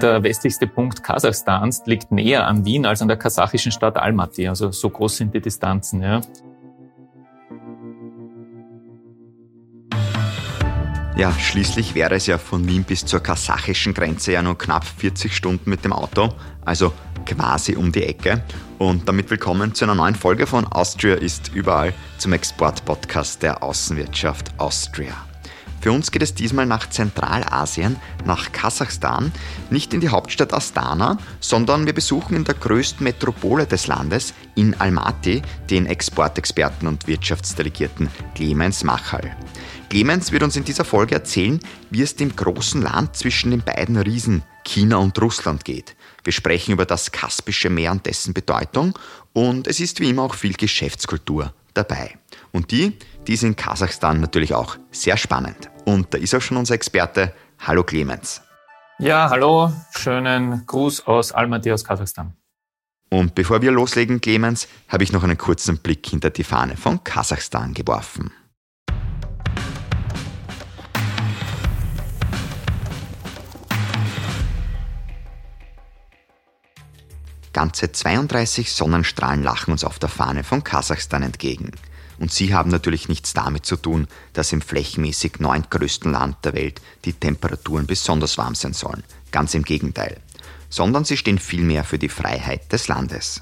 Der westlichste Punkt Kasachstans liegt näher an Wien als an der kasachischen Stadt Almaty. Also so groß sind die Distanzen. Ja. Ja, schließlich wäre es ja von Wien bis zur kasachischen Grenze ja nur knapp 40 Stunden mit dem Auto, also quasi um die Ecke. Und damit willkommen zu einer neuen Folge von Austria ist überall zum Export-Podcast der Außenwirtschaft Austria. Für uns geht es diesmal nach Zentralasien, nach Kasachstan, nicht in die Hauptstadt Astana, sondern wir besuchen in der größten Metropole des Landes, in Almaty, den Exportexperten und Wirtschaftsdelegierten Clemens Machal. Clemens wird uns in dieser Folge erzählen, wie es dem großen Land zwischen den beiden Riesen China und Russland geht. Wir sprechen über das Kaspische Meer und dessen Bedeutung und es ist wie immer auch viel Geschäftskultur dabei. Und die, die ist in Kasachstan natürlich auch sehr spannend. Und da ist auch schon unser Experte. Hallo Clemens. Ja, hallo, schönen Gruß aus Almaty aus Kasachstan. Und bevor wir loslegen, Clemens, habe ich noch einen kurzen Blick hinter die Fahne von Kasachstan geworfen. Ganze 32 Sonnenstrahlen lachen uns auf der Fahne von Kasachstan entgegen. Und sie haben natürlich nichts damit zu tun, dass im flächenmäßig neuntgrößten Land der Welt die Temperaturen besonders warm sein sollen. Ganz im Gegenteil. Sondern sie stehen vielmehr für die Freiheit des Landes.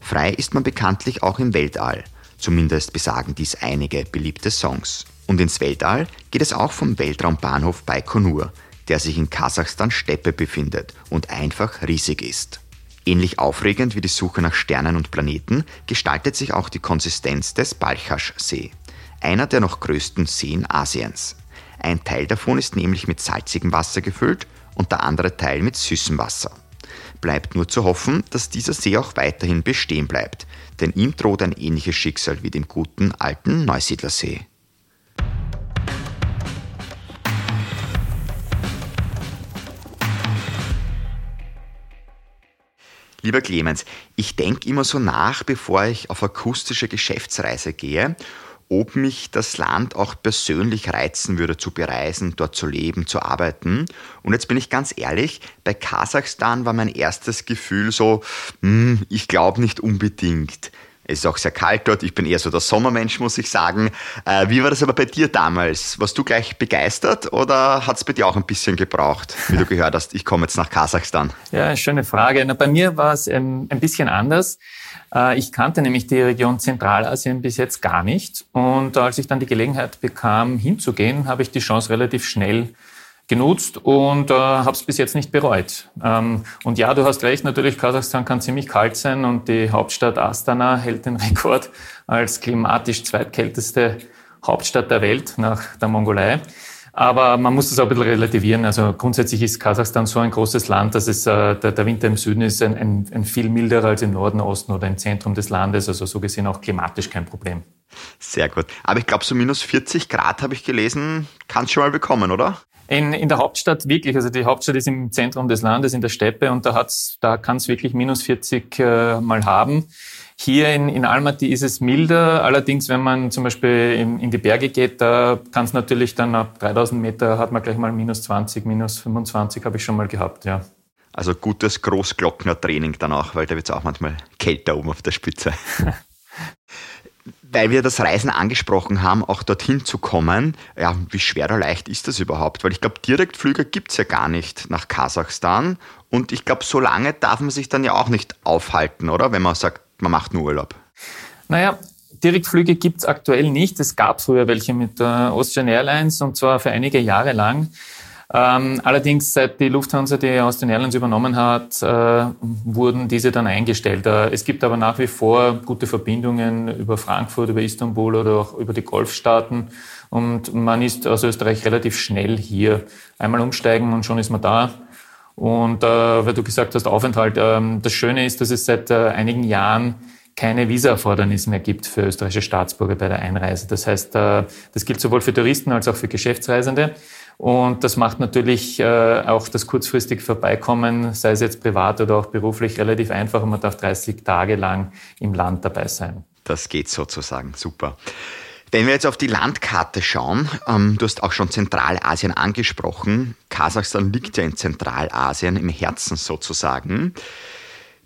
Frei ist man bekanntlich auch im Weltall. Zumindest besagen dies einige beliebte Songs. Und ins Weltall geht es auch vom Weltraumbahnhof Baikonur, der sich in Kasachstan Steppe befindet und einfach riesig ist. Ähnlich aufregend wie die Suche nach Sternen und Planeten gestaltet sich auch die Konsistenz des Balchasch-See, einer der noch größten Seen Asiens. Ein Teil davon ist nämlich mit salzigem Wasser gefüllt und der andere Teil mit süßem Wasser. Bleibt nur zu hoffen, dass dieser See auch weiterhin bestehen bleibt, denn ihm droht ein ähnliches Schicksal wie dem guten alten Neusiedlersee. Lieber Clemens, ich denke immer so nach, bevor ich auf akustische Geschäftsreise gehe, ob mich das Land auch persönlich reizen würde zu bereisen, dort zu leben, zu arbeiten. Und jetzt bin ich ganz ehrlich, bei Kasachstan war mein erstes Gefühl so, hm, ich glaube nicht unbedingt. Es ist auch sehr kalt dort. Ich bin eher so der Sommermensch, muss ich sagen. Äh, wie war das aber bei dir damals? Warst du gleich begeistert oder hat es bei dir auch ein bisschen gebraucht, wie du gehört hast, ich komme jetzt nach Kasachstan? Ja, schöne Frage. Na, bei mir war es ein, ein bisschen anders. Äh, ich kannte nämlich die Region Zentralasien bis jetzt gar nicht. Und als ich dann die Gelegenheit bekam, hinzugehen, habe ich die Chance relativ schnell genutzt und äh, habe es bis jetzt nicht bereut. Ähm, und ja, du hast recht, natürlich, Kasachstan kann ziemlich kalt sein und die Hauptstadt Astana hält den Rekord als klimatisch zweitkälteste Hauptstadt der Welt nach der Mongolei. Aber man muss das auch ein bisschen relativieren. Also grundsätzlich ist Kasachstan so ein großes Land, dass es, äh, der, der Winter im Süden ist ein, ein, ein viel milderer als im Norden, Osten oder im Zentrum des Landes. Also so gesehen auch klimatisch kein Problem. Sehr gut. Aber ich glaube, so minus 40 Grad habe ich gelesen, kannst schon mal bekommen, oder? In, in der Hauptstadt wirklich, also die Hauptstadt ist im Zentrum des Landes, in der Steppe und da hat's, da kann es wirklich minus 40 äh, mal haben. Hier in, in Almaty ist es milder, allerdings wenn man zum Beispiel in, in die Berge geht, da kann es natürlich dann ab 3000 Meter hat man gleich mal minus 20, minus 25 habe ich schon mal gehabt, ja. Also gutes Großglockner-Training danach, weil da wird es auch manchmal kälter oben auf der Spitze. weil wir das Reisen angesprochen haben, auch dorthin zu kommen, ja, wie schwer oder leicht ist das überhaupt? Weil ich glaube, Direktflüge gibt es ja gar nicht nach Kasachstan. Und ich glaube, so lange darf man sich dann ja auch nicht aufhalten, oder? Wenn man sagt, man macht nur Urlaub. Naja, Direktflüge gibt es aktuell nicht. Es gab früher welche mit der Austrian Airlines und zwar für einige Jahre lang. Ähm, allerdings, seit die Lufthansa die aus den Airlines übernommen hat, äh, wurden diese dann eingestellt. Äh, es gibt aber nach wie vor gute Verbindungen über Frankfurt, über Istanbul oder auch über die Golfstaaten. Und man ist aus Österreich relativ schnell hier. Einmal umsteigen und schon ist man da. Und äh, weil du gesagt hast, Aufenthalt, äh, das Schöne ist, dass es seit äh, einigen Jahren keine Visa-Erfordernis mehr gibt für österreichische Staatsbürger bei der Einreise. Das heißt, äh, das gilt sowohl für Touristen als auch für Geschäftsreisende. Und das macht natürlich äh, auch das kurzfristig Vorbeikommen, sei es jetzt privat oder auch beruflich, relativ einfach und man darf 30 Tage lang im Land dabei sein. Das geht sozusagen. Super. Wenn wir jetzt auf die Landkarte schauen, ähm, du hast auch schon Zentralasien angesprochen. Kasachstan liegt ja in Zentralasien, im Herzen sozusagen.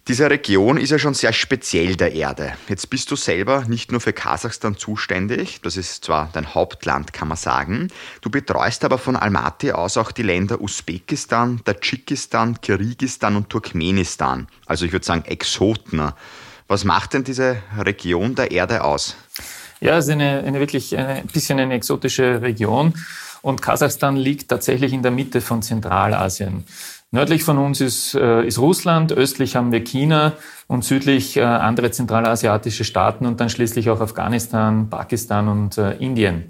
Diese Region ist ja schon sehr speziell der Erde. Jetzt bist du selber nicht nur für Kasachstan zuständig, das ist zwar dein Hauptland, kann man sagen, du betreust aber von Almaty aus auch die Länder Usbekistan, Tadschikistan, Kirgisistan und Turkmenistan. Also ich würde sagen Exoten. Was macht denn diese Region der Erde aus? Ja, es ist eine, eine wirklich ein bisschen eine exotische Region. Und Kasachstan liegt tatsächlich in der Mitte von Zentralasien. Nördlich von uns ist, äh, ist Russland, östlich haben wir China und südlich äh, andere zentralasiatische Staaten und dann schließlich auch Afghanistan, Pakistan und äh, Indien.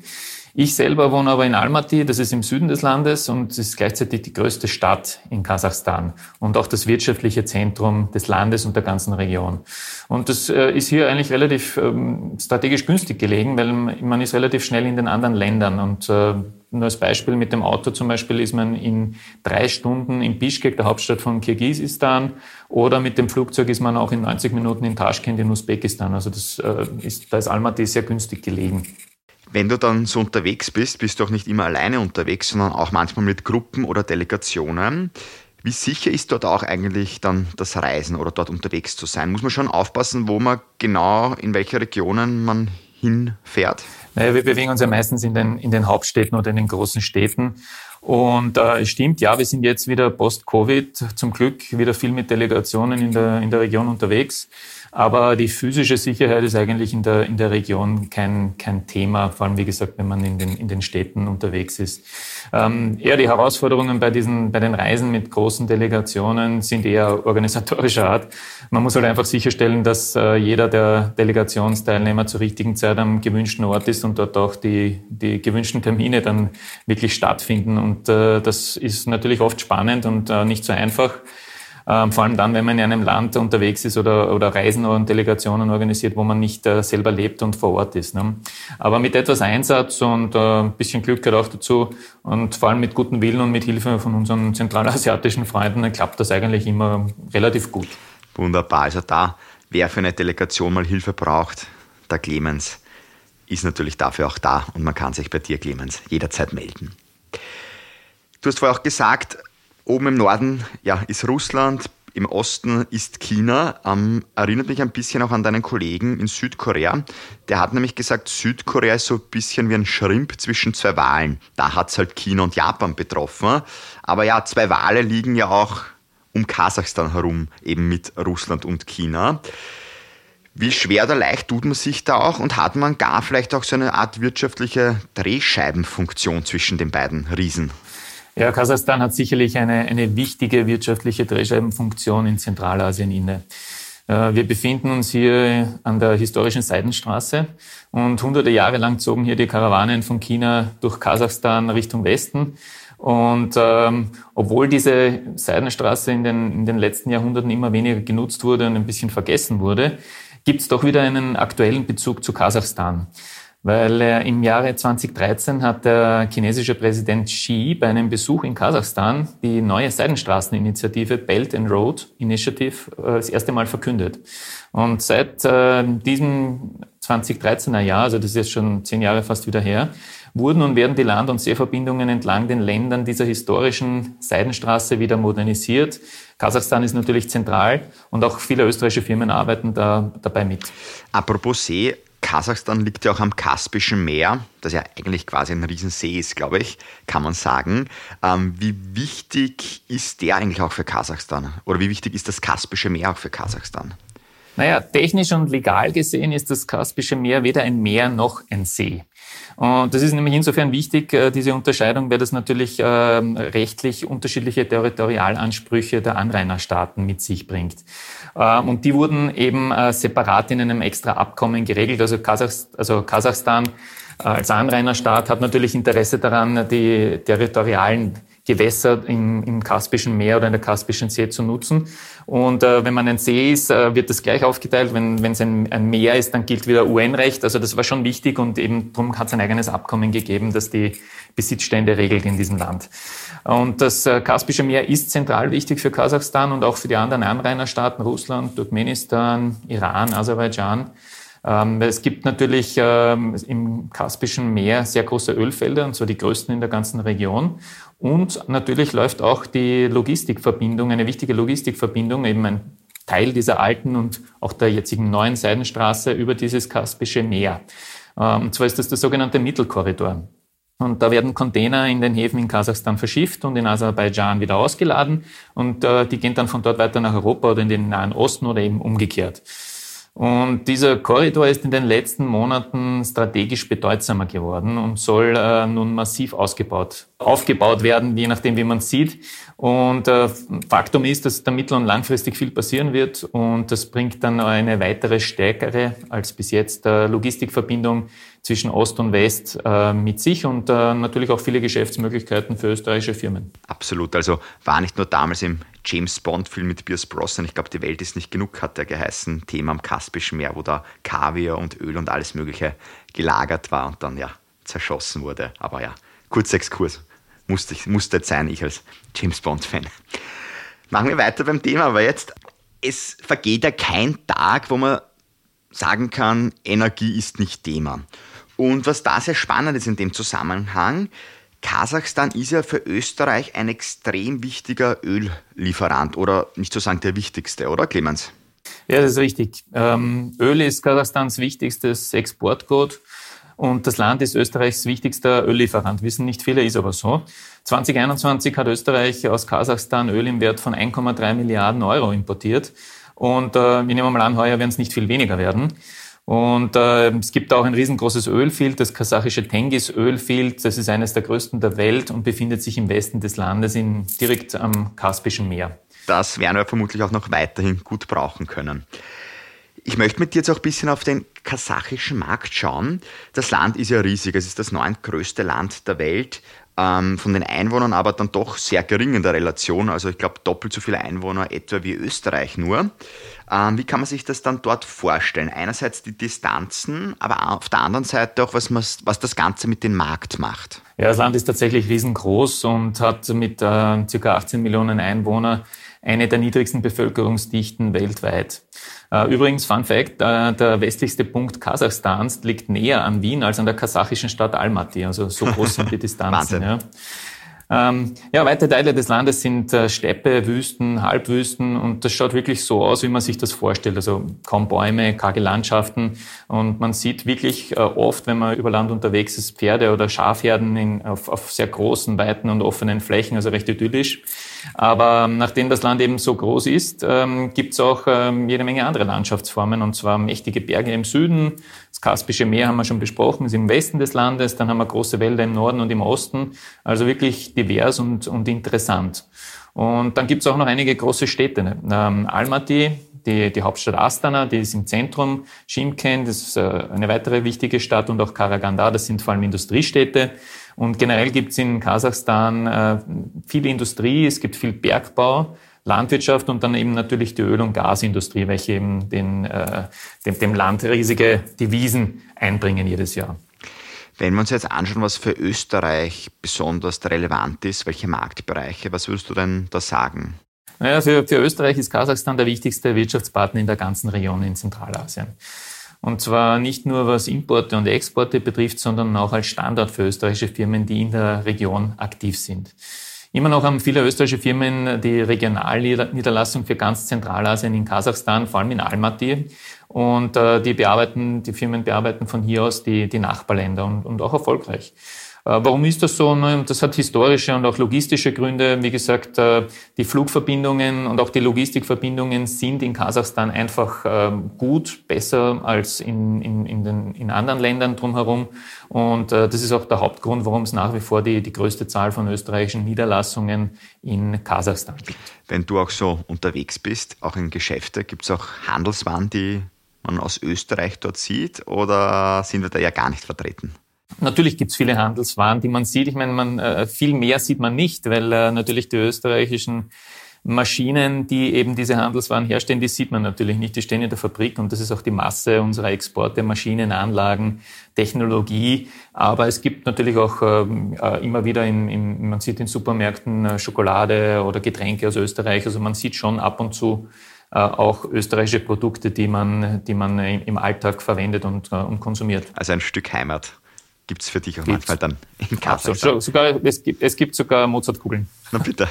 Ich selber wohne aber in Almaty, das ist im Süden des Landes und ist gleichzeitig die größte Stadt in Kasachstan und auch das wirtschaftliche Zentrum des Landes und der ganzen Region. Und das äh, ist hier eigentlich relativ ähm, strategisch günstig gelegen, weil man ist relativ schnell in den anderen Ländern und äh, nur als Beispiel mit dem Auto zum Beispiel ist man in drei Stunden in Bishkek, der Hauptstadt von Kirgisistan, oder mit dem Flugzeug ist man auch in 90 Minuten in Taschkent in Usbekistan. Also das äh, ist, da ist Almaty sehr günstig gelegen. Wenn du dann so unterwegs bist, bist du auch nicht immer alleine unterwegs, sondern auch manchmal mit Gruppen oder Delegationen. Wie sicher ist dort auch eigentlich dann das Reisen oder dort unterwegs zu sein? Muss man schon aufpassen, wo man genau, in welche Regionen man hinfährt? Naja, wir bewegen uns ja meistens in den, in den Hauptstädten oder in den großen Städten. Und äh, es stimmt, ja, wir sind jetzt wieder post-Covid zum Glück wieder viel mit Delegationen in der, in der Region unterwegs. Aber die physische Sicherheit ist eigentlich in der, in der Region kein, kein Thema, vor allem wie gesagt, wenn man in den, in den Städten unterwegs ist. Ähm, eher die Herausforderungen bei, diesen, bei den Reisen mit großen Delegationen sind eher organisatorischer Art. Man muss halt einfach sicherstellen, dass äh, jeder der Delegationsteilnehmer zur richtigen Zeit am gewünschten Ort ist und dort auch die, die gewünschten Termine dann wirklich stattfinden. Und äh, das ist natürlich oft spannend und äh, nicht so einfach. Ähm, vor allem dann, wenn man in einem Land unterwegs ist oder, oder Reisen und Delegationen organisiert, wo man nicht äh, selber lebt und vor Ort ist. Ne? Aber mit etwas Einsatz und äh, ein bisschen Glück gehört auch dazu und vor allem mit gutem Willen und mit Hilfe von unseren zentralasiatischen Freunden klappt das eigentlich immer relativ gut. Wunderbar. Also da, wer für eine Delegation mal Hilfe braucht, der Clemens ist natürlich dafür auch da und man kann sich bei dir, Clemens, jederzeit melden. Du hast vorher auch gesagt, Oben im Norden ja, ist Russland, im Osten ist China. Ähm, erinnert mich ein bisschen auch an deinen Kollegen in Südkorea. Der hat nämlich gesagt, Südkorea ist so ein bisschen wie ein Schrimp zwischen zwei Walen. Da hat es halt China und Japan betroffen. Aber ja, zwei Wale liegen ja auch um Kasachstan herum, eben mit Russland und China. Wie schwer oder leicht tut man sich da auch und hat man gar vielleicht auch so eine Art wirtschaftliche Drehscheibenfunktion zwischen den beiden Riesen? Ja, Kasachstan hat sicherlich eine, eine wichtige wirtschaftliche Drehscheibenfunktion in Zentralasien inne. Äh, wir befinden uns hier an der historischen Seidenstraße und hunderte Jahre lang zogen hier die Karawanen von China durch Kasachstan Richtung Westen. Und ähm, obwohl diese Seidenstraße in den, in den letzten Jahrhunderten immer weniger genutzt wurde und ein bisschen vergessen wurde, gibt es doch wieder einen aktuellen Bezug zu Kasachstan weil äh, im Jahre 2013 hat der chinesische Präsident Xi bei einem Besuch in Kasachstan die neue Seidenstraßeninitiative Belt and Road Initiative äh, das erste Mal verkündet. Und seit äh, diesem 2013er Jahr, also das ist jetzt schon zehn Jahre fast wieder her, wurden und werden die Land- und Seeverbindungen entlang den Ländern dieser historischen Seidenstraße wieder modernisiert. Kasachstan ist natürlich zentral und auch viele österreichische Firmen arbeiten da dabei mit. Apropos See, Kasachstan liegt ja auch am Kaspischen Meer, das ja eigentlich quasi ein Riesensee ist, glaube ich, kann man sagen. Ähm, wie wichtig ist der eigentlich auch für Kasachstan? Oder wie wichtig ist das Kaspische Meer auch für Kasachstan? Naja, technisch und legal gesehen ist das Kaspische Meer weder ein Meer noch ein See. Und das ist nämlich insofern wichtig, äh, diese Unterscheidung, weil das natürlich ähm, rechtlich unterschiedliche Territorialansprüche der Anrainerstaaten mit sich bringt. Ähm, und die wurden eben äh, separat in einem extra Abkommen geregelt. Also, also Kasachstan äh, als Anrainerstaat hat natürlich Interesse daran, die territorialen Gewässer im, im Kaspischen Meer oder in der Kaspischen See zu nutzen. Und äh, wenn man ein See ist, äh, wird das gleich aufgeteilt. Wenn es ein, ein, Meer ist, dann gilt wieder UN-Recht. Also das war schon wichtig und eben darum hat es ein eigenes Abkommen gegeben, das die Besitzstände regelt in diesem Land. Und das äh, Kaspische Meer ist zentral wichtig für Kasachstan und auch für die anderen Anrainerstaaten Russland, Turkmenistan, Iran, Aserbaidschan. Ähm, es gibt natürlich ähm, im Kaspischen Meer sehr große Ölfelder, und zwar die größten in der ganzen Region. Und natürlich läuft auch die Logistikverbindung, eine wichtige Logistikverbindung, eben ein Teil dieser alten und auch der jetzigen neuen Seidenstraße über dieses Kaspische Meer. Ähm, und zwar ist das der sogenannte Mittelkorridor. Und da werden Container in den Häfen in Kasachstan verschifft und in Aserbaidschan wieder ausgeladen. Und äh, die gehen dann von dort weiter nach Europa oder in den Nahen Osten oder eben umgekehrt. Und dieser Korridor ist in den letzten Monaten strategisch bedeutsamer geworden und soll äh, nun massiv ausgebaut, aufgebaut werden, je nachdem, wie man sieht. Und äh, Faktum ist, dass da mittel- und langfristig viel passieren wird und das bringt dann eine weitere stärkere als bis jetzt äh, Logistikverbindung zwischen Ost und West äh, mit sich und äh, natürlich auch viele Geschäftsmöglichkeiten für österreichische Firmen. Absolut. Also war nicht nur damals im James Bond-Film mit Pierce Brosnan, ich glaube, die Welt ist nicht genug, hat er geheißen, Thema am Kaspischen Meer, wo da Kaviar und Öl und alles Mögliche gelagert war und dann ja zerschossen wurde. Aber ja, kurzer Exkurs. Musste, musste sein, ich als James Bond-Fan. Machen wir weiter beim Thema, aber jetzt, es vergeht ja kein Tag, wo man sagen kann, Energie ist nicht Thema. Und was da sehr spannend ist in dem Zusammenhang, Kasachstan ist ja für Österreich ein extrem wichtiger Öllieferant oder nicht zu sagen der wichtigste, oder Clemens? Ja, das ist richtig. Ähm, Öl ist Kasachstans wichtigstes Exportgut und das Land ist Österreichs wichtigster Öllieferant. Wissen nicht viele, ist aber so. 2021 hat Österreich aus Kasachstan Öl im Wert von 1,3 Milliarden Euro importiert. Und äh, ich nehme mal an, heuer werden es nicht viel weniger werden. Und äh, es gibt auch ein riesengroßes Ölfield, das kasachische Tengis Ölfield. Das ist eines der größten der Welt und befindet sich im Westen des Landes in, direkt am Kaspischen Meer. Das werden wir vermutlich auch noch weiterhin gut brauchen können. Ich möchte mit dir jetzt auch ein bisschen auf den kasachischen Markt schauen. Das Land ist ja riesig. Es ist das neuntgrößte Land der Welt ähm, von den Einwohnern aber dann doch sehr gering in der Relation. Also ich glaube doppelt so viele Einwohner etwa wie Österreich nur. Ähm, wie kann man sich das dann dort vorstellen? Einerseits die Distanzen, aber auf der anderen Seite auch, was, was das Ganze mit dem Markt macht. Ja, das Land ist tatsächlich riesengroß und hat mit äh, ca. 18 Millionen Einwohnern eine der niedrigsten Bevölkerungsdichten weltweit. Äh, übrigens, Fun Fact, äh, der westlichste Punkt Kasachstans liegt näher an Wien als an der kasachischen Stadt Almaty. Also so groß sind die Distanzen. ja. Ähm, ja, weite Teile des Landes sind äh, Steppe, Wüsten, Halbwüsten und das schaut wirklich so aus, wie man sich das vorstellt. Also kaum Bäume, karge Landschaften und man sieht wirklich äh, oft, wenn man über Land unterwegs ist, Pferde oder Schafherden in, auf, auf sehr großen, weiten und offenen Flächen, also recht idyllisch. Aber ähm, nachdem das Land eben so groß ist, ähm, gibt es auch ähm, jede Menge andere Landschaftsformen und zwar mächtige Berge im Süden, das Kaspische Meer haben wir schon besprochen, ist im Westen des Landes, dann haben wir große Wälder im Norden und im Osten, also wirklich divers und, und interessant. Und dann gibt es auch noch einige große Städte. Ähm, Almaty, die, die Hauptstadt Astana, die ist im Zentrum. Shimken, das ist äh, eine weitere wichtige Stadt und auch Karaganda, das sind vor allem Industriestädte. Und generell gibt es in Kasachstan äh, viel Industrie, es gibt viel Bergbau. Landwirtschaft und dann eben natürlich die Öl- und Gasindustrie, welche eben den, äh, dem, dem Land riesige Devisen einbringen jedes Jahr. Wenn wir uns jetzt anschauen, was für Österreich besonders relevant ist, welche Marktbereiche, was würdest du denn da sagen? Naja, für, für Österreich ist Kasachstan der wichtigste Wirtschaftspartner in der ganzen Region in Zentralasien. Und zwar nicht nur was Importe und Exporte betrifft, sondern auch als Standort für österreichische Firmen, die in der Region aktiv sind. Immer noch haben viele österreichische Firmen die Regionalniederlassung für ganz Zentralasien in Kasachstan, vor allem in Almaty. Und äh, die bearbeiten, die Firmen bearbeiten von hier aus die, die Nachbarländer und, und auch erfolgreich. Äh, warum ist das so? Das hat historische und auch logistische Gründe. Wie gesagt, äh, die Flugverbindungen und auch die Logistikverbindungen sind in Kasachstan einfach ähm, gut, besser als in, in, in, den, in anderen Ländern drumherum. Und äh, das ist auch der Hauptgrund, warum es nach wie vor die, die größte Zahl von österreichischen Niederlassungen in Kasachstan gibt. Wenn du auch so unterwegs bist, auch in Geschäfte, gibt es auch Handelswaren, die man aus Österreich dort sieht oder sind wir da ja gar nicht vertreten? Natürlich gibt es viele Handelswaren, die man sieht. Ich meine, man, äh, viel mehr sieht man nicht, weil äh, natürlich die österreichischen Maschinen, die eben diese Handelswaren herstellen, die sieht man natürlich nicht. Die stehen in der Fabrik und das ist auch die Masse unserer Exporte, Maschinen, Anlagen, Technologie. Aber es gibt natürlich auch ähm, äh, immer wieder, in, in, man sieht in Supermärkten Schokolade oder Getränke aus Österreich. Also man sieht schon ab und zu auch österreichische Produkte, die man, die man im Alltag verwendet und, und konsumiert. Also ein Stück Heimat gibt es für dich auch gibt's. manchmal dann in Kasachstan. Sogar, es, gibt, es gibt sogar Mozartkugeln. Na bitte.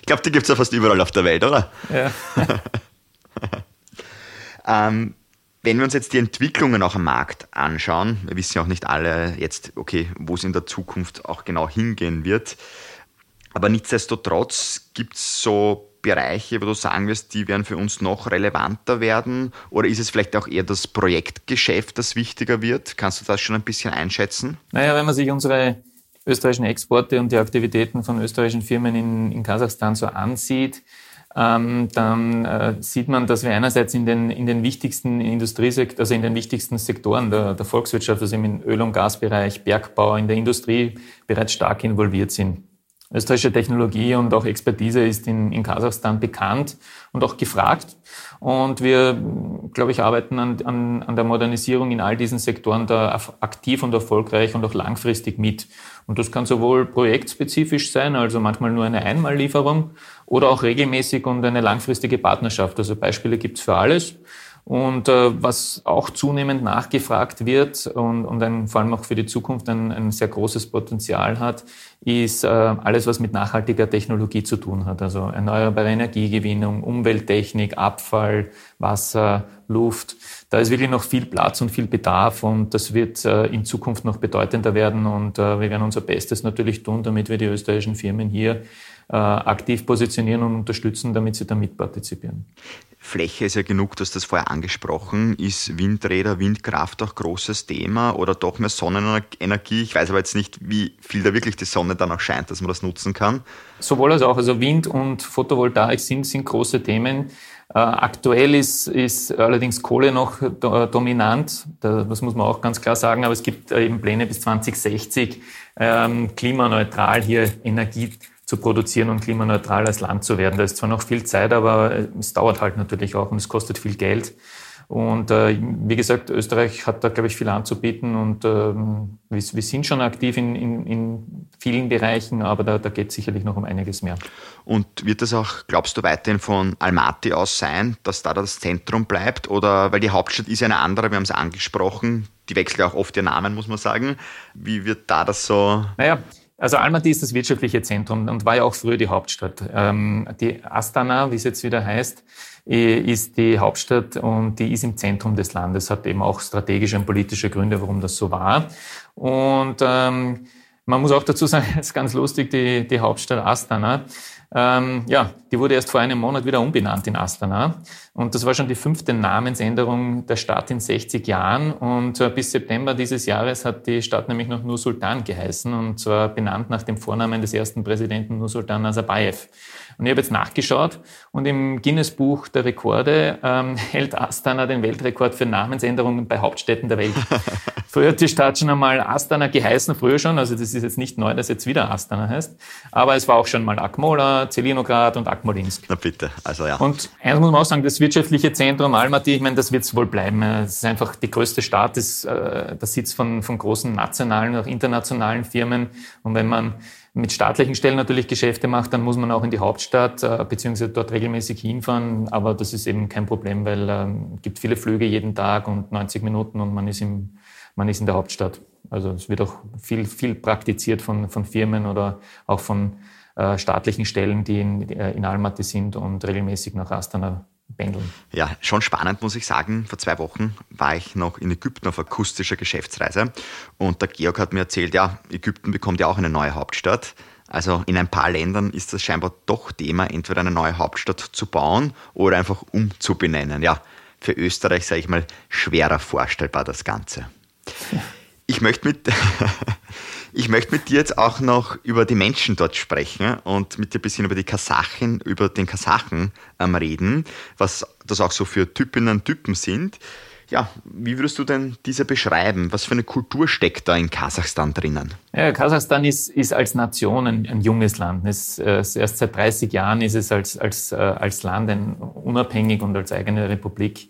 Ich glaube, die gibt es ja fast überall auf der Welt, oder? Ja. ähm, wenn wir uns jetzt die Entwicklungen auch am Markt anschauen, wir wissen ja auch nicht alle jetzt, okay, wo es in der Zukunft auch genau hingehen wird. Aber nichtsdestotrotz gibt es so Bereiche, wo du sagen wirst, die werden für uns noch relevanter werden? Oder ist es vielleicht auch eher das Projektgeschäft, das wichtiger wird? Kannst du das schon ein bisschen einschätzen? Naja, wenn man sich unsere österreichischen Exporte und die Aktivitäten von österreichischen Firmen in, in Kasachstan so ansieht, ähm, dann äh, sieht man, dass wir einerseits in den, in den wichtigsten Industriesektoren, also in den wichtigsten Sektoren der, der Volkswirtschaft, also im Öl- und Gasbereich, Bergbau, in der Industrie bereits stark involviert sind. Österreichische Technologie und auch Expertise ist in, in Kasachstan bekannt und auch gefragt. Und wir, glaube ich, arbeiten an, an, an der Modernisierung in all diesen Sektoren da aktiv und erfolgreich und auch langfristig mit. Und das kann sowohl projektspezifisch sein, also manchmal nur eine Einmallieferung, oder auch regelmäßig und eine langfristige Partnerschaft. Also Beispiele gibt's für alles. Und äh, was auch zunehmend nachgefragt wird und, und ein, vor allem auch für die Zukunft ein, ein sehr großes Potenzial hat, ist äh, alles, was mit nachhaltiger Technologie zu tun hat. Also erneuerbare Energiegewinnung, Umwelttechnik, Abfall, Wasser, Luft. Da ist wirklich noch viel Platz und viel Bedarf und das wird äh, in Zukunft noch bedeutender werden und äh, wir werden unser Bestes natürlich tun, damit wir die österreichischen Firmen hier äh, aktiv positionieren und unterstützen, damit sie da mitpartizipieren. Fläche ist ja genug, du hast das vorher angesprochen. Ist Windräder, Windkraft auch großes Thema oder doch mehr Sonnenenergie? Ich weiß aber jetzt nicht, wie viel da wirklich die Sonne dann auch scheint, dass man das nutzen kann. Sowohl als auch. Also Wind und Photovoltaik sind, sind große Themen. Äh, aktuell ist, ist allerdings Kohle noch dominant. Das muss man auch ganz klar sagen. Aber es gibt äh, eben Pläne bis 2060 ähm, klimaneutral hier Energie zu produzieren und klimaneutral als Land zu werden. Da ist zwar noch viel Zeit, aber es dauert halt natürlich auch und es kostet viel Geld. Und äh, wie gesagt, Österreich hat da, glaube ich, viel anzubieten und ähm, wir, wir, sind schon aktiv in, in, in vielen Bereichen, aber da, da geht es sicherlich noch um einiges mehr. Und wird das auch, glaubst du, weiterhin von Almaty aus sein, dass da das Zentrum bleibt? Oder weil die Hauptstadt ist ja eine andere, wir haben es angesprochen, die wechselt ja auch oft ihr Namen, muss man sagen. Wie wird da das so? Naja, also Almaty ist das wirtschaftliche Zentrum und war ja auch früher die Hauptstadt. Ähm, die Astana, wie es jetzt wieder heißt, ist die Hauptstadt und die ist im Zentrum des Landes, hat eben auch strategische und politische Gründe, warum das so war. Und ähm, man muss auch dazu sagen, es ist ganz lustig, die, die Hauptstadt Astana ähm, ja, die wurde erst vor einem Monat wieder umbenannt in Astana. Und das war schon die fünfte Namensänderung der Stadt in 60 Jahren. Und äh, bis September dieses Jahres hat die Stadt nämlich noch Nur Sultan geheißen und zwar benannt nach dem Vornamen des ersten Präsidenten Nur Sultan Nazarbayev. Und ich habe jetzt nachgeschaut und im Guinness-Buch der Rekorde ähm, hält Astana den Weltrekord für Namensänderungen bei Hauptstädten der Welt. früher hat die Stadt schon einmal Astana geheißen, früher schon, also das ist jetzt nicht neu, dass jetzt wieder Astana heißt, aber es war auch schon mal Akmola, Zelinograd und Akmolinsk. Na bitte, also ja. Und eins muss man auch sagen, das wirtschaftliche Zentrum Almaty, ich meine, das wird es wohl bleiben. Es ist einfach die größte Stadt, das, äh, der Sitz von, von großen nationalen und auch internationalen Firmen. Und wenn man mit staatlichen Stellen natürlich Geschäfte macht, dann muss man auch in die Hauptstadt äh, beziehungsweise dort regelmäßig hinfahren. Aber das ist eben kein Problem, weil es ähm, gibt viele Flüge jeden Tag und 90 Minuten und man ist, im, man ist in der Hauptstadt. Also es wird auch viel, viel praktiziert von, von Firmen oder auch von äh, staatlichen Stellen, die in, äh, in Almaty sind und regelmäßig nach Astana pendeln. Ja, schon spannend, muss ich sagen. Vor zwei Wochen war ich noch in Ägypten auf akustischer Geschäftsreise und der Georg hat mir erzählt, ja, Ägypten bekommt ja auch eine neue Hauptstadt. Also in ein paar Ländern ist das scheinbar doch Thema, entweder eine neue Hauptstadt zu bauen oder einfach umzubenennen. Ja, für Österreich, sage ich mal, schwerer vorstellbar das Ganze. Ich möchte mit, ich möchte mit dir jetzt auch noch über die Menschen dort sprechen und mit dir ein bisschen über die Kasachen, über den Kasachen ähm, reden, was das auch so für Typinnen und Typen sind. Ja, wie würdest du denn diese beschreiben? Was für eine Kultur steckt da in Kasachstan drinnen? Ja, Kasachstan ist, ist als Nation ein, ein junges Land. Es, äh, erst seit 30 Jahren ist es als, als, äh, als Land ein, unabhängig und als eigene Republik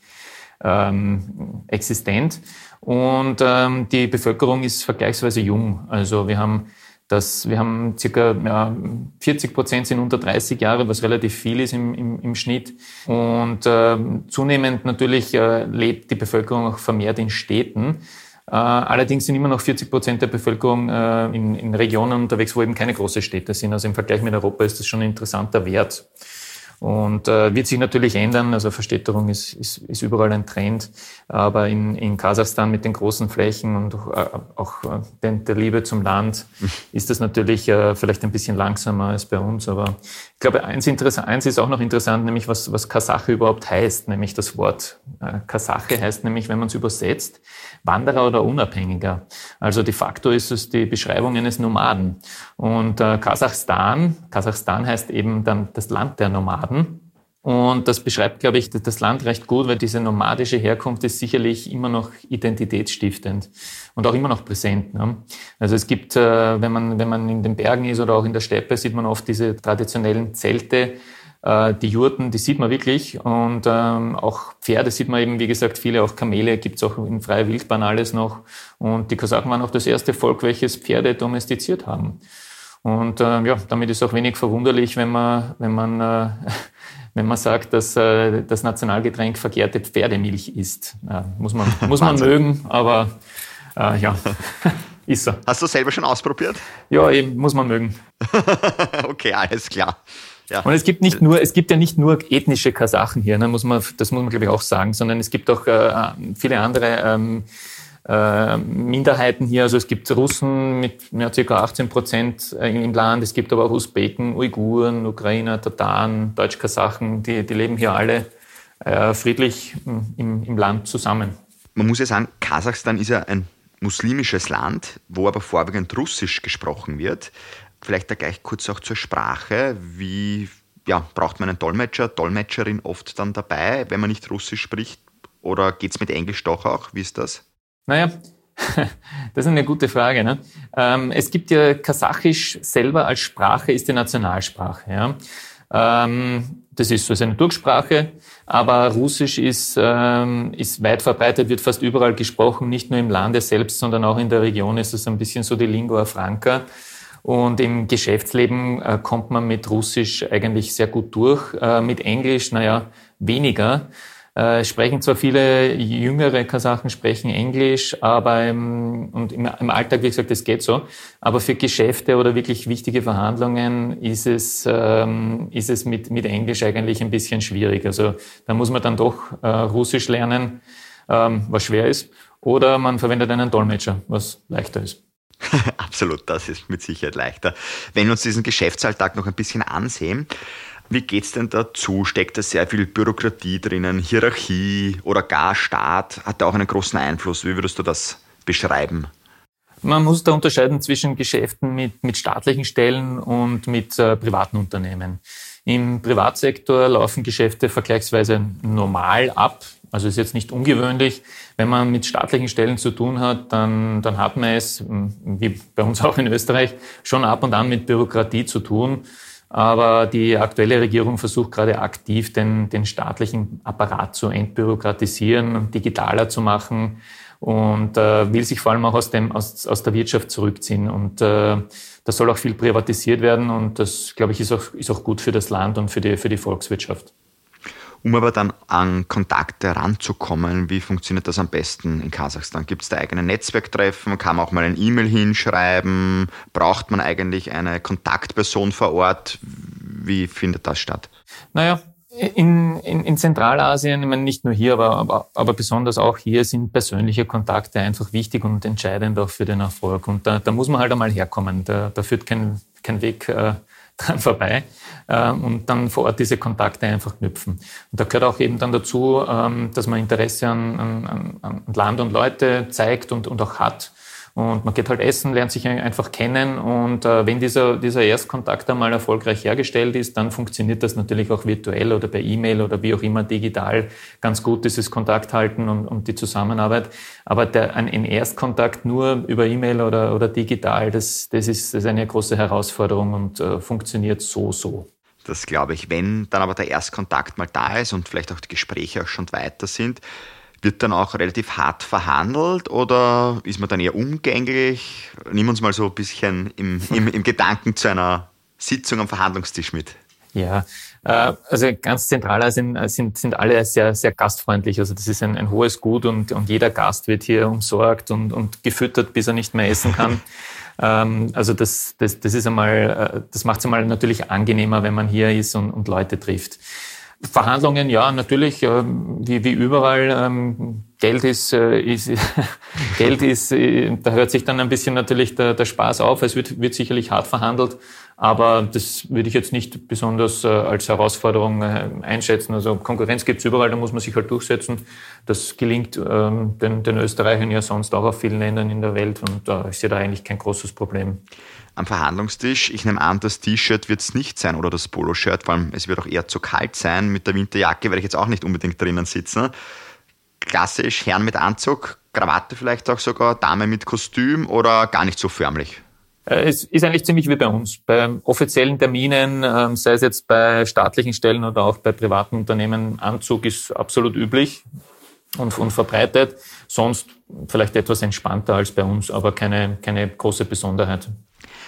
ähm, existent. Und ähm, die Bevölkerung ist vergleichsweise jung. Also wir haben dass wir haben circa ja, 40 Prozent sind unter 30 Jahre, was relativ viel ist im, im, im Schnitt. Und äh, zunehmend natürlich äh, lebt die Bevölkerung auch vermehrt in Städten. Äh, allerdings sind immer noch 40 Prozent der Bevölkerung äh, in, in Regionen unterwegs, wo eben keine großen Städte sind. Also im Vergleich mit Europa ist das schon ein interessanter Wert. Und äh, wird sich natürlich ändern. Also Verstädterung ist, ist, ist überall ein Trend. Aber in, in Kasachstan mit den großen Flächen und äh, auch äh, der Liebe zum Land ist das natürlich äh, vielleicht ein bisschen langsamer als bei uns. Aber ich glaube, eins, eins ist auch noch interessant, nämlich was, was Kasache überhaupt heißt. Nämlich das Wort äh, Kasache heißt nämlich, wenn man es übersetzt, Wanderer oder Unabhängiger. Also de facto ist es die Beschreibung eines Nomaden. Und äh, Kasachstan, Kasachstan heißt eben dann das Land der Nomaden. Und das beschreibt, glaube ich, das Land recht gut, weil diese nomadische Herkunft ist sicherlich immer noch identitätsstiftend und auch immer noch präsent. Ne? Also es gibt, äh, wenn man, wenn man in den Bergen ist oder auch in der Steppe, sieht man oft diese traditionellen Zelte, äh, die Jurten, die sieht man wirklich. Und ähm, auch Pferde sieht man eben, wie gesagt, viele, auch Kamele gibt's auch in freier Wildbahn alles noch. Und die Kasachen waren auch das erste Volk, welches Pferde domestiziert haben. Und äh, ja, damit ist auch wenig verwunderlich, wenn man, wenn man, äh, wenn man sagt, dass äh, das Nationalgetränk verkehrte Pferdemilch ist. Ja, muss man, muss man mögen, aber äh, ja, ist so. Hast du selber schon ausprobiert? Ja, eben, muss man mögen. okay, alles klar. Ja. Und es gibt nicht nur, es gibt ja nicht nur ethnische Kasachen hier, ne, muss man, das muss man glaube ich auch sagen, sondern es gibt auch äh, viele andere ähm, äh, Minderheiten hier. Also es gibt Russen mit ja, ca. 18 Prozent im Land, es gibt aber auch Usbeken, Uiguren, Ukrainer, Tataren, Deutsch-Kasachen, die, die leben hier alle äh, friedlich im, im Land zusammen. Man muss ja sagen, Kasachstan ist ja ein muslimisches Land, wo aber vorwiegend Russisch gesprochen wird. Vielleicht da gleich kurz auch zur Sprache. Wie ja, braucht man einen Dolmetscher, Dolmetscherin oft dann dabei, wenn man nicht Russisch spricht? Oder geht es mit Englisch doch auch? Wie ist das? Naja, das ist eine gute Frage. Ne? Ähm, es gibt ja Kasachisch selber als Sprache, ist die Nationalsprache. Ja? Ähm, das ist so eine Durchsprache, aber Russisch ist, ähm, ist weit verbreitet, wird fast überall gesprochen, nicht nur im Lande selbst, sondern auch in der Region ist es ein bisschen so die Lingua franca. Und im Geschäftsleben äh, kommt man mit Russisch eigentlich sehr gut durch. Äh, mit Englisch, naja, weniger. Äh, sprechen zwar viele jüngere Kasachen sprechen Englisch, aber im, und im, im Alltag, wie gesagt, das geht so. Aber für Geschäfte oder wirklich wichtige Verhandlungen ist es, ähm, ist es mit, mit Englisch eigentlich ein bisschen schwierig. Also da muss man dann doch äh, Russisch lernen, ähm, was schwer ist. Oder man verwendet einen Dolmetscher, was leichter ist. Absolut, das ist mit Sicherheit leichter. Wenn wir uns diesen Geschäftsalltag noch ein bisschen ansehen, wie geht es denn dazu? Steckt da sehr viel Bürokratie drinnen, Hierarchie oder gar Staat? Hat da auch einen großen Einfluss? Wie würdest du das beschreiben? Man muss da unterscheiden zwischen Geschäften mit, mit staatlichen Stellen und mit äh, privaten Unternehmen. Im Privatsektor laufen Geschäfte vergleichsweise normal ab. Also ist jetzt nicht ungewöhnlich. Wenn man mit staatlichen Stellen zu tun hat, dann, dann hat man es, wie bei uns auch in Österreich, schon ab und an mit Bürokratie zu tun. Aber die aktuelle Regierung versucht gerade aktiv, den, den staatlichen Apparat zu entbürokratisieren und digitaler zu machen und äh, will sich vor allem auch aus, dem, aus, aus der Wirtschaft zurückziehen. Und äh, da soll auch viel privatisiert werden und das, glaube ich, ist auch, ist auch gut für das Land und für die, für die Volkswirtschaft. Um aber dann an Kontakte ranzukommen, wie funktioniert das am besten in Kasachstan? Gibt es da eigene Netzwerktreffen? Kann man auch mal ein E-Mail hinschreiben? Braucht man eigentlich eine Kontaktperson vor Ort? Wie findet das statt? Naja, in, in, in Zentralasien, ich meine nicht nur hier, aber, aber, aber besonders auch hier sind persönliche Kontakte einfach wichtig und entscheidend auch für den Erfolg. Und da, da muss man halt einmal herkommen. Da, da führt kein, kein Weg äh, vorbei äh, und dann vor Ort diese Kontakte einfach knüpfen. Und da gehört auch eben dann dazu, ähm, dass man Interesse an, an, an Land und Leute zeigt und, und auch hat und man geht halt essen, lernt sich einfach kennen. Und äh, wenn dieser, dieser Erstkontakt einmal erfolgreich hergestellt ist, dann funktioniert das natürlich auch virtuell oder per E-Mail oder wie auch immer digital ganz gut, dieses Kontakt halten und, und die Zusammenarbeit. Aber der, ein, ein Erstkontakt nur über E-Mail oder, oder digital, das, das, ist, das ist eine große Herausforderung und äh, funktioniert so, so. Das glaube ich. Wenn dann aber der Erstkontakt mal da ist und vielleicht auch die Gespräche auch schon weiter sind, wird dann auch relativ hart verhandelt oder ist man dann eher umgänglich? Nimm uns mal so ein bisschen im, im, im Gedanken zu einer Sitzung am Verhandlungstisch mit. Ja, äh, also ganz zentral sind, sind, sind alle sehr, sehr gastfreundlich. Also das ist ein, ein hohes Gut und, und jeder Gast wird hier umsorgt und, und gefüttert, bis er nicht mehr essen kann. Ähm, also das, das, das ist einmal, äh, das macht es einmal natürlich angenehmer, wenn man hier ist und, und Leute trifft. Verhandlungen, ja, natürlich, äh, wie, wie überall. Ähm, Geld ist, äh, ist Geld ist, da hört sich dann ein bisschen natürlich der, der Spaß auf. Es wird, wird sicherlich hart verhandelt, aber das würde ich jetzt nicht besonders äh, als Herausforderung äh, einschätzen. Also Konkurrenz gibt es überall, da muss man sich halt durchsetzen. Das gelingt ähm, den, den Österreichern ja sonst auch auf vielen Ländern in der Welt und da ist ja da eigentlich kein großes Problem. Am Verhandlungstisch, ich nehme an, das T-Shirt wird es nicht sein oder das Poloshirt, vor allem es wird auch eher zu kalt sein. Mit der Winterjacke werde ich jetzt auch nicht unbedingt drinnen sitzen. Klassisch Herren mit Anzug, Krawatte vielleicht auch sogar, Dame mit Kostüm oder gar nicht so förmlich? Äh, es ist eigentlich ziemlich wie bei uns. Bei offiziellen Terminen, ähm, sei es jetzt bei staatlichen Stellen oder auch bei privaten Unternehmen, Anzug ist absolut üblich und, und verbreitet. Sonst vielleicht etwas entspannter als bei uns, aber keine, keine große Besonderheit.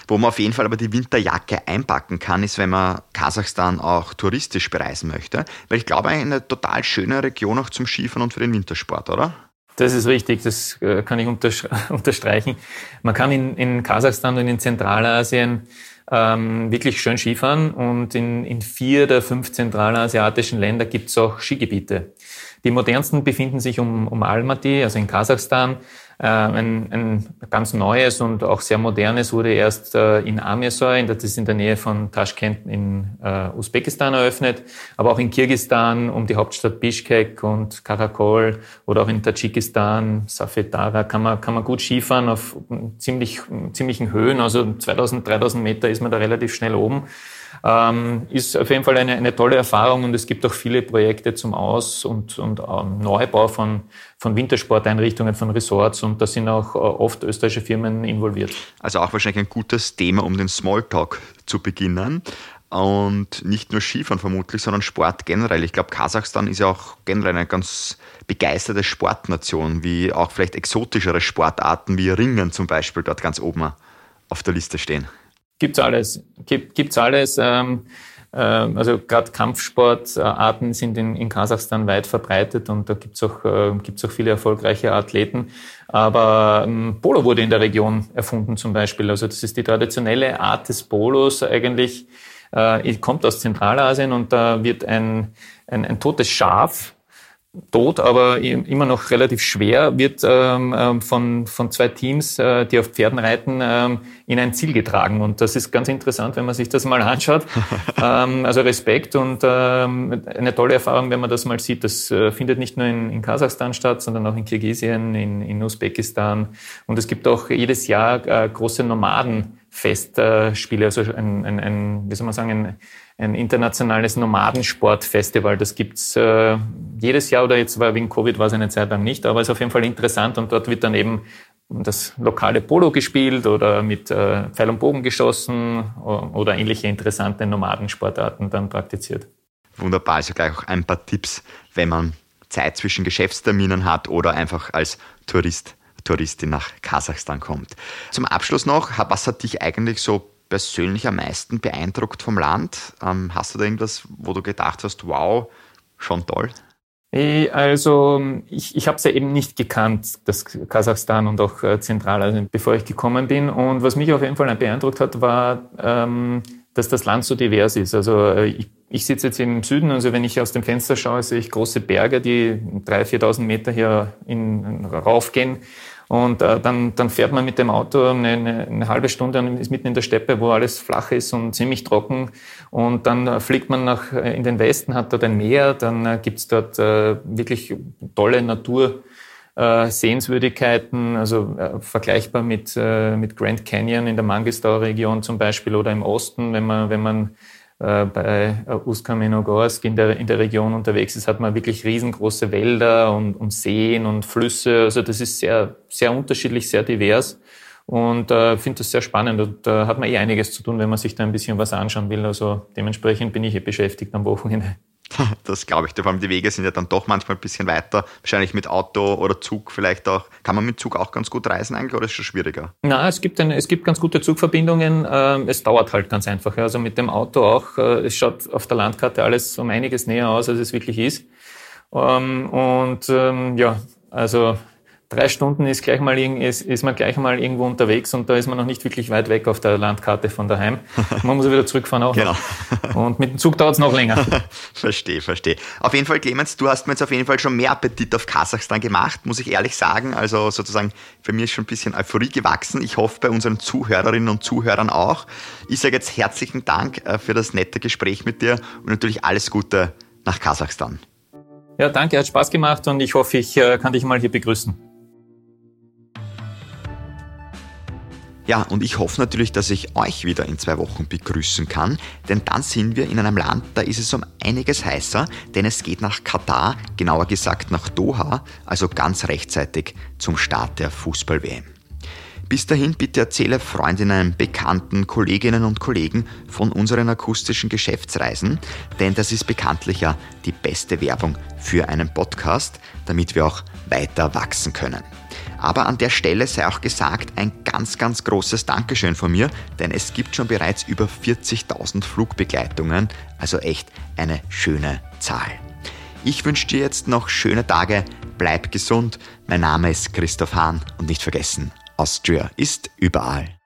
Wo man auf jeden Fall aber die Winterjacke einpacken kann, ist, wenn man Kasachstan auch touristisch bereisen möchte. Weil ich glaube, eine total schöne Region auch zum Skifahren und für den Wintersport, oder? Das ist richtig, das äh, kann ich unterstreichen. Man kann in, in Kasachstan und in Zentralasien ähm, wirklich schön Skifahren und in, in vier der fünf zentralasiatischen Länder gibt es auch Skigebiete. Die modernsten befinden sich um, um Almaty, also in Kasachstan. Äh, ein, ein ganz neues und auch sehr modernes wurde erst äh, in Amirsoy, das ist in der Nähe von Taschkent in äh, Usbekistan eröffnet, aber auch in Kirgistan um die Hauptstadt Bishkek und Karakol oder auch in Tadschikistan, Safetara kann man, kann man gut Skifahren auf ziemlich, ziemlichen Höhen, also 2000, 3000 Meter ist man da relativ schnell oben. Ähm, ist auf jeden Fall eine, eine tolle Erfahrung und es gibt auch viele Projekte zum Aus- und, und ähm, Neubau von, von Wintersporteinrichtungen, von Resorts und da sind auch äh, oft österreichische Firmen involviert. Also auch wahrscheinlich ein gutes Thema, um den Smalltalk zu beginnen. Und nicht nur Skifahren vermutlich, sondern Sport generell. Ich glaube, Kasachstan ist ja auch generell eine ganz begeisterte Sportnation, wie auch vielleicht exotischere Sportarten wie Ringen zum Beispiel dort ganz oben auf der Liste stehen. Gibt's alles. Gibt, gibt's alles. Ähm, äh, also gerade Kampfsportarten sind in, in, Kasachstan weit verbreitet und da gibt's auch, äh, gibt's auch viele erfolgreiche Athleten. Aber ähm, Polo wurde in der Region erfunden zum Beispiel. Also das ist die traditionelle Art des Polos eigentlich. Äh, kommt aus Zentralasien und da wird ein, ein, ein totes Schaf tot, aber immer noch relativ schwer, wird ähm, ähm, von, von zwei Teams, äh, die auf Pferden reiten, ähm, in ein Ziel getragen. Und das ist ganz interessant, wenn man sich das mal anschaut. ähm, also Respekt und ähm, eine tolle Erfahrung, wenn man das mal sieht. Das äh, findet nicht nur in, in Kasachstan statt, sondern auch in Kirgisien, in, in Usbekistan. Und es gibt auch jedes Jahr äh, große Nomadenfestspiele, also ein, ein, ein, wie soll man sagen, ein, ein internationales Nomadensportfestival. Das gibt's äh, jedes Jahr oder jetzt war wegen Covid war es eine Zeit lang nicht, aber es ist auf jeden Fall interessant und dort wird dann eben das lokale Polo gespielt oder mit äh, Pfeil und Bogen geschossen oder ähnliche interessante Nomadensportarten dann praktiziert. Wunderbar, also gleich auch ein paar Tipps, wenn man Zeit zwischen Geschäftsterminen hat oder einfach als Tourist, Touristin nach Kasachstan kommt. Zum Abschluss noch, was hat dich eigentlich so persönlich am meisten beeindruckt vom Land? Ähm, hast du da irgendwas, wo du gedacht hast, wow, schon toll? Also ich, ich habe es ja eben nicht gekannt, das Kasachstan und auch äh, Zentralasien, bevor ich gekommen bin. Und was mich auf jeden Fall beeindruckt hat, war, ähm, dass das Land so divers ist. Also äh, ich, ich sitze jetzt im Süden, also wenn ich aus dem Fenster schaue, sehe ich große Berge, die 3.000, 4.000 Meter hier in, raufgehen. Und äh, dann, dann fährt man mit dem Auto eine, eine, eine halbe Stunde und ist mitten in der Steppe, wo alles flach ist und ziemlich trocken. Und dann äh, fliegt man nach, äh, in den Westen, hat dort ein Meer, dann äh, gibt's dort äh, wirklich tolle Natur. Äh, Sehenswürdigkeiten, also äh, vergleichbar mit, äh, mit Grand Canyon in der Mangistau-Region zum Beispiel oder im Osten, wenn man, wenn man bei Uskameno-Gorsk in der, in der Region unterwegs ist, hat man wirklich riesengroße Wälder und, und Seen und Flüsse. Also das ist sehr, sehr unterschiedlich, sehr divers. Und äh, finde das sehr spannend und da äh, hat man eh einiges zu tun, wenn man sich da ein bisschen was anschauen will. Also dementsprechend bin ich eh beschäftigt am Wochenende. Das glaube ich. Vor allem die Wege sind ja dann doch manchmal ein bisschen weiter. Wahrscheinlich mit Auto oder Zug vielleicht auch. Kann man mit Zug auch ganz gut reisen eigentlich oder ist es schon schwieriger? Na, es gibt, eine, es gibt ganz gute Zugverbindungen. Ähm, es dauert halt ganz einfach. Also mit dem Auto auch. Äh, es schaut auf der Landkarte alles um einiges näher aus, als es wirklich ist. Ähm, und ähm, ja, also drei Stunden ist, gleich mal, ist, ist man gleich mal irgendwo unterwegs und da ist man noch nicht wirklich weit weg auf der Landkarte von daheim. Man muss wieder zurückfahren auch genau. Und mit dem Zug dauert es noch länger. verstehe, verstehe. Auf jeden Fall, Clemens, du hast mir jetzt auf jeden Fall schon mehr Appetit auf Kasachstan gemacht, muss ich ehrlich sagen. Also sozusagen, für mich ist schon ein bisschen Euphorie gewachsen. Ich hoffe bei unseren Zuhörerinnen und Zuhörern auch. Ich sage jetzt herzlichen Dank äh, für das nette Gespräch mit dir und natürlich alles Gute nach Kasachstan. Ja, danke, hat Spaß gemacht und ich hoffe, ich äh, kann dich mal hier begrüßen. Ja, und ich hoffe natürlich, dass ich euch wieder in zwei Wochen begrüßen kann, denn dann sind wir in einem Land, da ist es um einiges heißer, denn es geht nach Katar, genauer gesagt nach Doha, also ganz rechtzeitig zum Start der Fußball-WM. Bis dahin bitte erzähle Freundinnen, Bekannten, Kolleginnen und Kollegen von unseren akustischen Geschäftsreisen, denn das ist bekanntlich ja die beste Werbung für einen Podcast, damit wir auch weiter wachsen können. Aber an der Stelle sei auch gesagt, ein ganz, ganz großes Dankeschön von mir, denn es gibt schon bereits über 40.000 Flugbegleitungen, also echt eine schöne Zahl. Ich wünsche dir jetzt noch schöne Tage, bleib gesund. Mein Name ist Christoph Hahn und nicht vergessen, Austria ist überall.